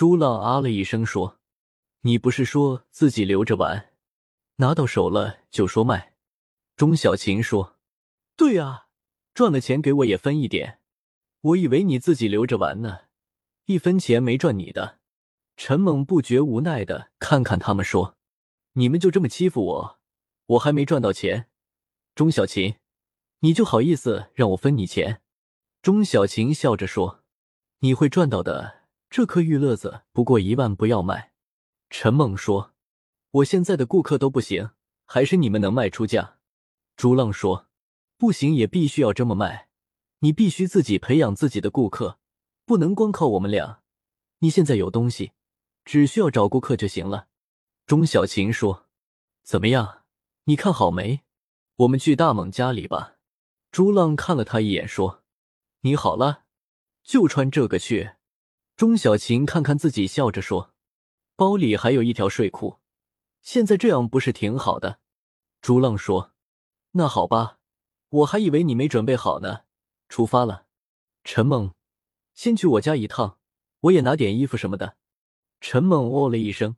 朱浪啊了一声说：“你不是说自己留着玩，拿到手了就说卖？”钟小琴说：“对啊，赚了钱给我也分一点。我以为你自己留着玩呢，一分钱没赚你的。”陈猛不觉无奈的看看他们说：“你们就这么欺负我？我还没赚到钱。”钟小琴，你就好意思让我分你钱？钟小琴笑着说：“你会赚到的，这颗玉乐子不过一万，不要卖。”陈猛说：“我现在的顾客都不行，还是你们能卖出价。”朱浪说：“不行，也必须要这么卖。你必须自己培养自己的顾客，不能光靠我们俩。你现在有东西。”只需要找顾客就行了。钟小琴说：“怎么样？你看好没？我们去大猛家里吧。”朱浪看了他一眼说：“你好了，就穿这个去。”钟小琴看看自己，笑着说：“包里还有一条睡裤，现在这样不是挺好的？”朱浪说：“那好吧，我还以为你没准备好呢。”出发了。陈猛，先去我家一趟，我也拿点衣服什么的。陈猛哦了一声，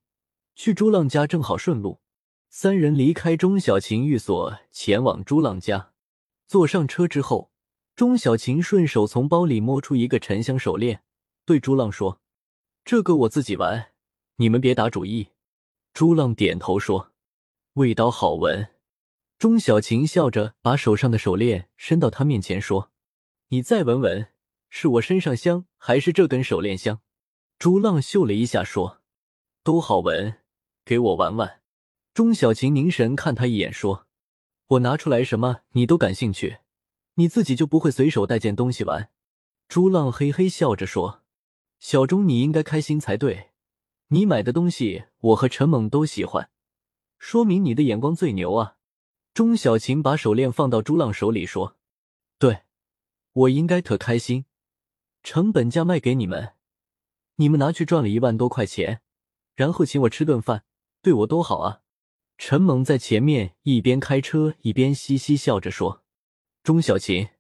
去朱浪家正好顺路。三人离开钟小琴寓所，前往朱浪家。坐上车之后，钟小琴顺手从包里摸出一个沉香手链，对朱浪说：“这个我自己玩，你们别打主意。”朱浪点头说：“味道好闻。”钟小琴笑着把手上的手链伸到他面前说：“你再闻闻，是我身上香，还是这根手链香？”朱浪嗅了一下，说：“都好闻，给我玩玩。”钟小琴凝神看他一眼，说：“我拿出来什么你都感兴趣，你自己就不会随手带件东西玩？”朱浪嘿嘿笑着说：“小钟，你应该开心才对，你买的东西我和陈猛都喜欢，说明你的眼光最牛啊！”钟小琴把手链放到朱浪手里，说：“对，我应该特开心，成本价卖给你们。”你们拿去赚了一万多块钱，然后请我吃顿饭，对我多好啊！陈猛在前面一边开车一边嘻嘻笑着说：“钟小琴，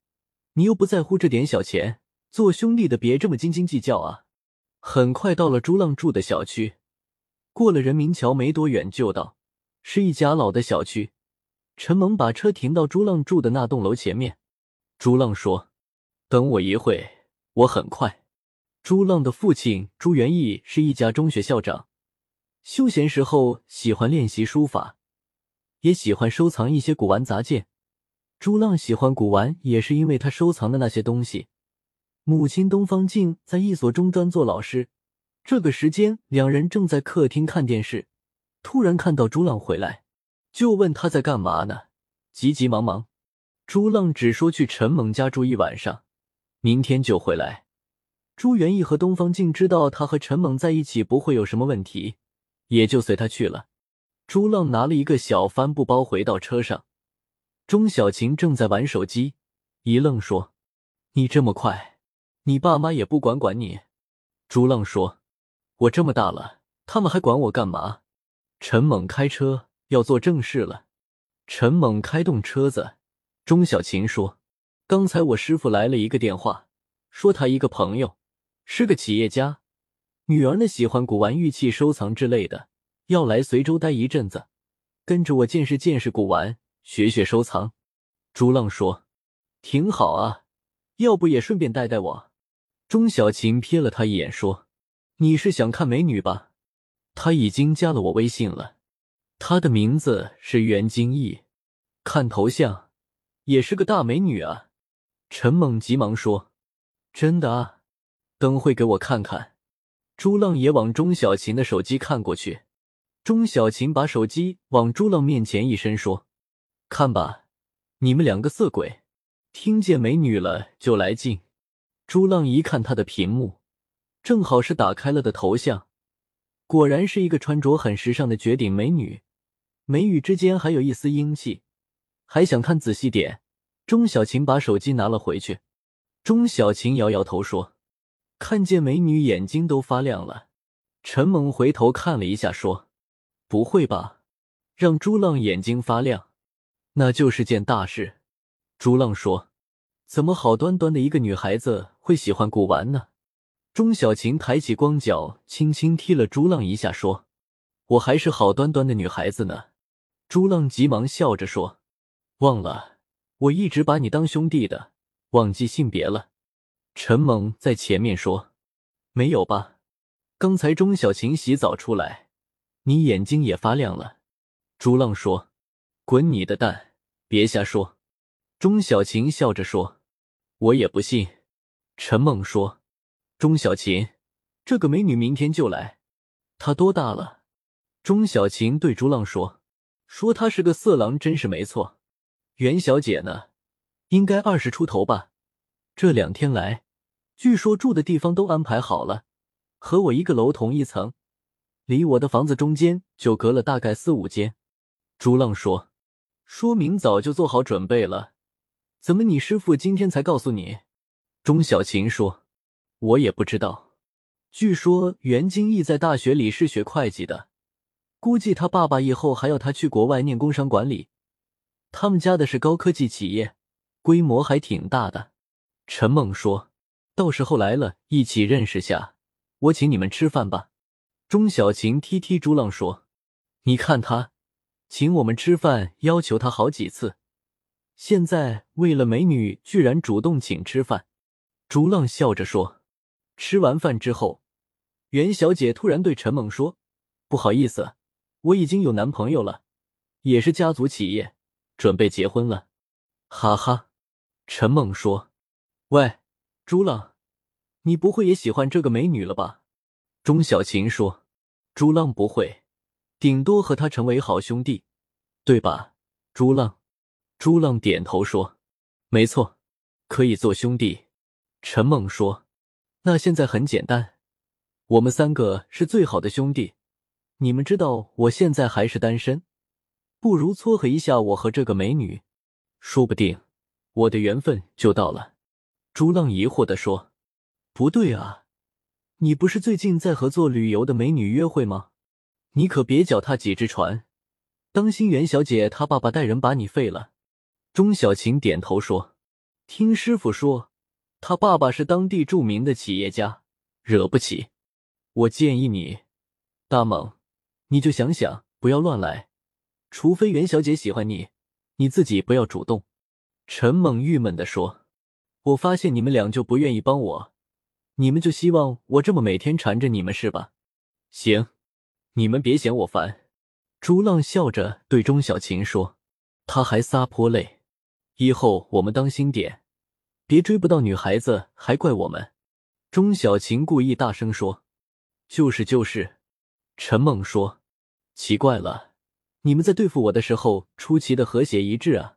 你又不在乎这点小钱，做兄弟的别这么斤斤计较啊！”很快到了朱浪住的小区，过了人民桥没多远就到，是一家老的小区。陈猛把车停到朱浪住的那栋楼前面，朱浪说：“等我一会，我很快。”朱浪的父亲朱元义是一家中学校长，休闲时候喜欢练习书法，也喜欢收藏一些古玩杂件。朱浪喜欢古玩，也是因为他收藏的那些东西。母亲东方静在一所中专做老师，这个时间两人正在客厅看电视，突然看到朱浪回来，就问他在干嘛呢？急急忙忙，朱浪只说去陈猛家住一晚上，明天就回来。朱元义和东方静知道他和陈猛在一起不会有什么问题，也就随他去了。朱浪拿了一个小帆布包回到车上，钟小琴正在玩手机，一愣说：“你这么快，你爸妈也不管管你？”朱浪说：“我这么大了，他们还管我干嘛？”陈猛开车要做正事了。陈猛开动车子，钟小琴说：“刚才我师傅来了一个电话，说他一个朋友。”是个企业家，女儿呢喜欢古玩、玉器收藏之类的，要来随州待一阵子，跟着我见识见识古玩，学学收藏。朱浪说：“挺好啊，要不也顺便带带我？”钟小琴瞥了他一眼，说：“你是想看美女吧？他已经加了我微信了，他的名字是袁金义，看头像也是个大美女啊。”陈猛急忙说：“真的啊。”等会给我看看，朱浪也往钟小琴的手机看过去。钟小琴把手机往朱浪面前一伸，说：“看吧，你们两个色鬼，听见美女了就来劲。”朱浪一看他的屏幕，正好是打开了的头像，果然是一个穿着很时尚的绝顶美女，眉宇之间还有一丝英气。还想看仔细点，钟小琴把手机拿了回去。钟小琴摇摇头说。看见美女，眼睛都发亮了。陈猛回头看了一下，说：“不会吧？让朱浪眼睛发亮，那就是件大事。”朱浪说：“怎么好端端的一个女孩子会喜欢古玩呢？”钟小晴抬起光脚，轻轻踢了朱浪一下，说：“我还是好端端的女孩子呢。”朱浪急忙笑着说：“忘了，我一直把你当兄弟的，忘记性别了。”陈猛在前面说：“没有吧？刚才钟小晴洗澡出来，你眼睛也发亮了。”朱浪说：“滚你的蛋，别瞎说。”钟小晴笑着说：“我也不信。”陈猛说：“钟小琴，这个美女明天就来，她多大了？”钟小琴对朱浪说：“说她是个色狼，真是没错。袁小姐呢？应该二十出头吧？这两天来，据说住的地方都安排好了，和我一个楼同一层，离我的房子中间就隔了大概四五间。”朱浪说：“说明早就做好准备了。”怎么，你师傅今天才告诉你？钟小琴说：“我也不知道。据说袁金义在大学里是学会计的，估计他爸爸以后还要他去国外念工商管理。他们家的是高科技企业，规模还挺大的。”陈猛说：“到时候来了，一起认识下，我请你们吃饭吧。”钟小琴踢踢朱浪说：“你看他，请我们吃饭，要求他好几次。”现在为了美女，居然主动请吃饭。朱浪笑着说：“吃完饭之后，袁小姐突然对陈猛说：‘不好意思，我已经有男朋友了，也是家族企业，准备结婚了。’哈哈。”陈猛说：“喂，朱浪，你不会也喜欢这个美女了吧？”钟小琴说：“朱浪不会，顶多和她成为好兄弟，对吧？”朱浪。朱浪点头说：“没错，可以做兄弟。”陈猛说：“那现在很简单，我们三个是最好的兄弟。你们知道我现在还是单身，不如撮合一下我和这个美女，说不定我的缘分就到了。”朱浪疑惑的说：“不对啊，你不是最近在和做旅游的美女约会吗？你可别脚踏几只船，当心袁小姐她爸爸带人把你废了。”钟小琴点头说：“听师傅说，他爸爸是当地著名的企业家，惹不起。我建议你，大猛，你就想想，不要乱来。除非袁小姐喜欢你，你自己不要主动。”陈猛郁闷的说：“我发现你们俩就不愿意帮我，你们就希望我这么每天缠着你们是吧？行，你们别嫌我烦。”朱浪笑着对钟小琴说：“他还撒泼嘞。”以后我们当心点，别追不到女孩子还怪我们。钟小琴故意大声说：“就是就是。”陈猛说：“奇怪了，你们在对付我的时候出奇的和谐一致啊。”